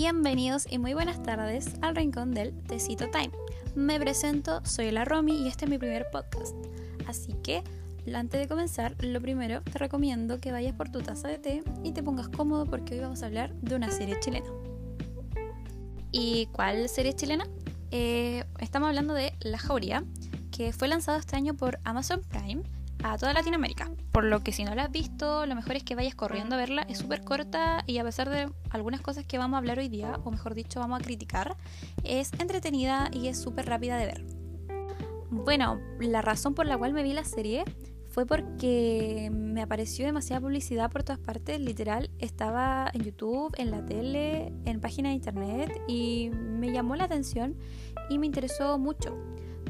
Bienvenidos y muy buenas tardes al rincón del Tecito Time. Me presento, soy la Romy y este es mi primer podcast. Así que, antes de comenzar, lo primero te recomiendo que vayas por tu taza de té y te pongas cómodo porque hoy vamos a hablar de una serie chilena. ¿Y cuál serie chilena? Eh, estamos hablando de La Jauría, que fue lanzado este año por Amazon Prime a toda Latinoamérica. Por lo que si no la has visto, lo mejor es que vayas corriendo a verla. Es súper corta y a pesar de algunas cosas que vamos a hablar hoy día, o mejor dicho, vamos a criticar, es entretenida y es súper rápida de ver. Bueno, la razón por la cual me vi la serie fue porque me apareció demasiada publicidad por todas partes, literal, estaba en YouTube, en la tele, en páginas de internet y me llamó la atención y me interesó mucho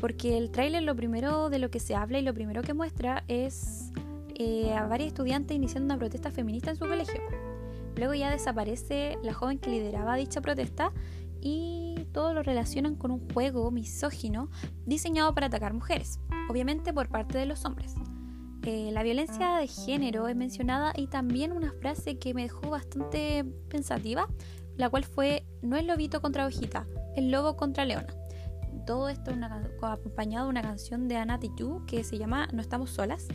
porque el tráiler lo primero de lo que se habla y lo primero que muestra es eh, a varios estudiantes iniciando una protesta feminista en su colegio. Luego ya desaparece la joven que lideraba dicha protesta y todo lo relacionan con un juego misógino diseñado para atacar mujeres, obviamente por parte de los hombres. Eh, la violencia de género es mencionada y también una frase que me dejó bastante pensativa, la cual fue no es lobito contra hojita, el lobo contra leona todo esto acompañado de una canción de Ana Tijoux que se llama No estamos solas.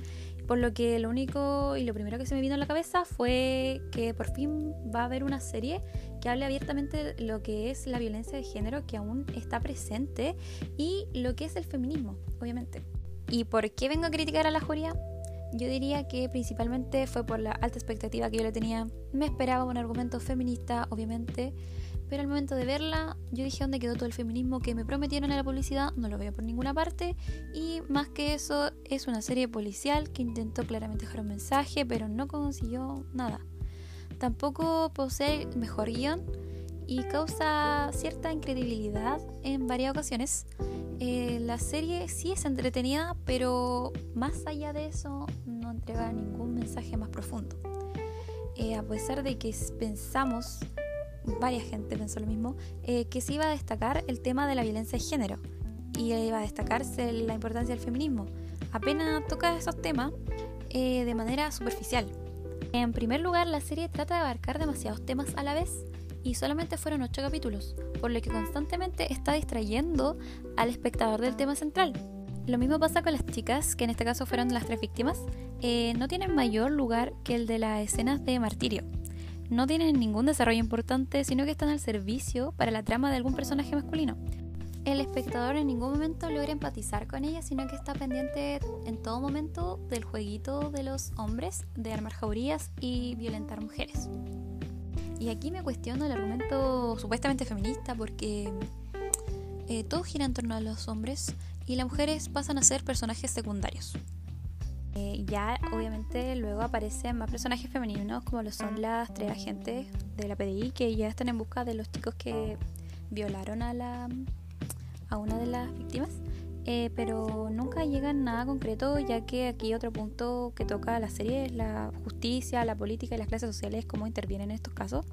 Por lo que lo único y lo primero que se me vino a la cabeza fue que por fin va a haber una serie que hable abiertamente de lo que es la violencia de género que aún está presente y lo que es el feminismo, obviamente. ¿Y por qué vengo a criticar a la Julia? Yo diría que principalmente fue por la alta expectativa que yo le tenía. Me esperaba un argumento feminista, obviamente, pero al momento de verla, yo dije dónde quedó todo el feminismo que me prometieron en la publicidad, no lo veo por ninguna parte. Y más que eso, es una serie policial que intentó claramente dejar un mensaje, pero no consiguió nada. Tampoco posee mejor guion y causa cierta incredibilidad en varias ocasiones. Eh, la serie sí es entretenida, pero más allá de eso no entrega ningún mensaje más profundo. Eh, a pesar de que pensamos varias gente pensó lo mismo, eh, que se iba a destacar el tema de la violencia de género y iba a destacarse la importancia del feminismo. Apenas toca esos temas eh, de manera superficial. En primer lugar, la serie trata de abarcar demasiados temas a la vez y solamente fueron ocho capítulos, por lo que constantemente está distrayendo al espectador del tema central. Lo mismo pasa con las chicas, que en este caso fueron las tres víctimas, eh, no tienen mayor lugar que el de las escenas de martirio no tienen ningún desarrollo importante, sino que están al servicio para la trama de algún personaje masculino. El espectador en ningún momento logra empatizar con ella, sino que está pendiente en todo momento del jueguito de los hombres de armar jaurías y violentar mujeres. Y aquí me cuestiono el argumento supuestamente feminista porque eh, todo gira en torno a los hombres y las mujeres pasan a ser personajes secundarios. Eh, ya obviamente luego aparecen más personajes femeninos como lo son las tres agentes de la PDI que ya están en busca de los chicos que violaron a, la, a una de las víctimas. Eh, pero nunca llegan nada concreto ya que aquí otro punto que toca la serie es la justicia, la política y las clases sociales, cómo intervienen en estos casos.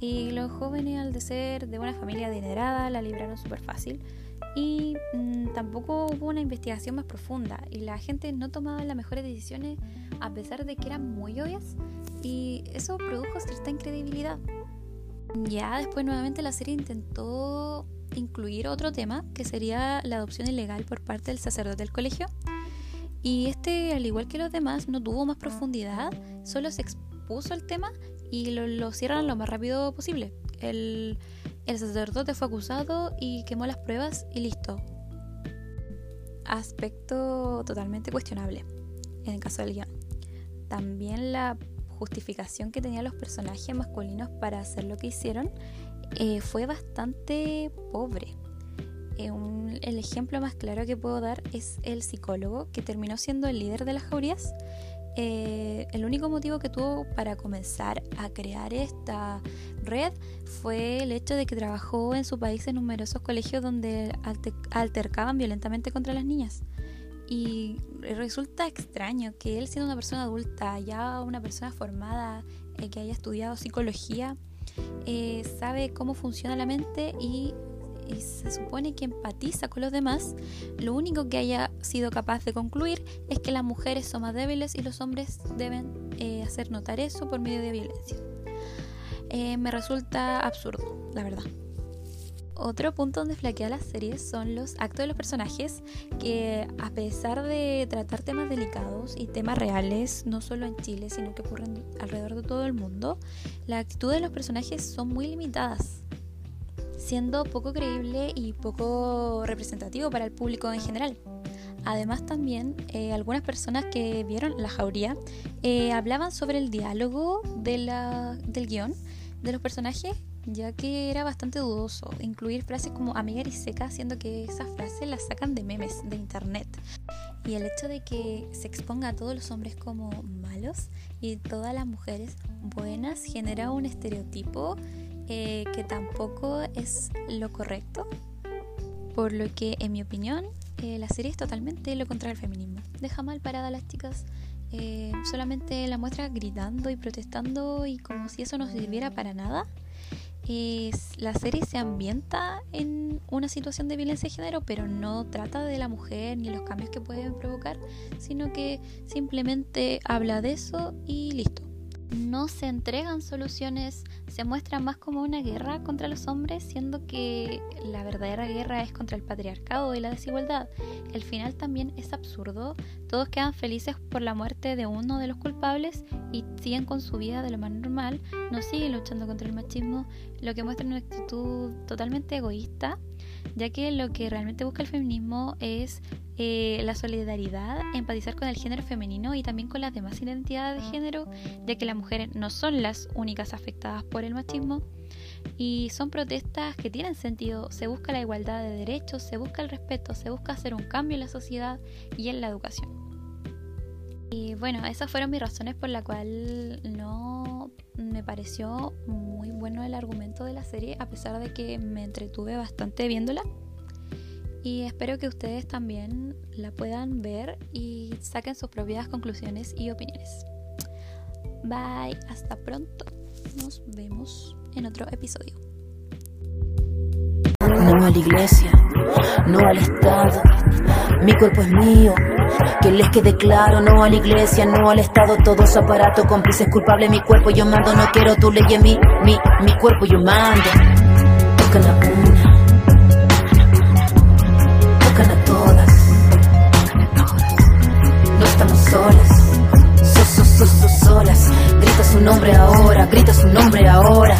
Y los jóvenes al de ser de una familia adinerada la libraron súper fácil y mm, tampoco hubo una investigación más profunda y la gente no tomaba las mejores decisiones a pesar de que eran muy obvias y eso produjo cierta incredibilidad. Ya después nuevamente la serie intentó incluir otro tema que sería la adopción ilegal por parte del sacerdote del colegio y este al igual que los demás no tuvo más profundidad, solo se expuso el tema y lo, lo cierran lo más rápido posible. El, sacerdote fue acusado y quemó las pruebas y listo. Aspecto totalmente cuestionable en el caso del guion. También la justificación que tenían los personajes masculinos para hacer lo que hicieron eh, fue bastante pobre. Eh, el ejemplo más claro que puedo dar es el psicólogo que terminó siendo el líder de las jaurías eh, el único motivo que tuvo para comenzar a crear esta red fue el hecho de que trabajó en su país en numerosos colegios donde altercaban violentamente contra las niñas. Y resulta extraño que él siendo una persona adulta, ya una persona formada, eh, que haya estudiado psicología, eh, sabe cómo funciona la mente y y se supone que empatiza con los demás, lo único que haya sido capaz de concluir es que las mujeres son más débiles y los hombres deben eh, hacer notar eso por medio de violencia. eh, me resulta absurdo, la verdad. Otro punto donde flaquea la serie son los actos de los personajes que a pesar de tratar temas delicados y temas reales, no solo en Chile, sino que ocurren alrededor de todo el mundo, la actitud de los personajes son muy limitadas, siendo poco creíble y poco representativo para el público en general. Además también eh, algunas personas que vieron La Jauría eh, hablaban sobre el diálogo de la, del guion de los personajes ya que era bastante dudoso incluir frases como amiga y seca, siendo que esas frases las sacan de memes de internet. Y el hecho de que se exponga a todos los hombres como malos y todas las mujeres buenas genera un estereotipo eh, que tampoco es lo correcto. Por lo que, en mi opinión, eh, la serie es totalmente lo contrario al feminismo. Deja mal parada a las chicas, eh, solamente la muestra gritando y protestando y como si eso no sirviera para nada la serie se ambienta en una situación de violencia de género, pero no trata de la mujer ni los cambios que pueden provocar, sino que simplemente habla de eso y listo no se entregan soluciones, se muestra más como una guerra contra los hombres, siendo que la verdadera guerra es contra el patriarcado y la desigualdad. El final también es absurdo, todos quedan felices por la muerte de uno de los culpables y siguen con su vida de lo más normal, no siguen luchando contra el machismo, lo que muestra una actitud totalmente egoísta, ya que lo que realmente busca el feminismo es eh, la solidaridad, empatizar con el género femenino y también con las demás identidades de género, ya que las mujeres no son las únicas afectadas por el machismo. Y son protestas que tienen sentido, se busca la igualdad de derechos, se busca el respeto, se busca hacer un cambio en la sociedad y en la educación. Y bueno, esas fueron mis razones por la cual no me pareció bueno el argumento de la serie, a pesar de que me entretuve bastante viéndola y espero que ustedes también la puedan ver y saquen sus propias conclusiones y opiniones. Bye, hasta pronto. Nos vemos en otro episodio a la iglesia, no al Estado. Mi cuerpo es mío, que les quede claro, no a la iglesia, no al Estado, todo su aparato cómplice es culpable. Mi cuerpo yo mando, no quiero tu ley en mi, mi cuerpo yo mando. Tocan a una, tocan a todas, no estamos solas, so, so, so, solas. Grita su nombre ahora, grita su nombre ahora.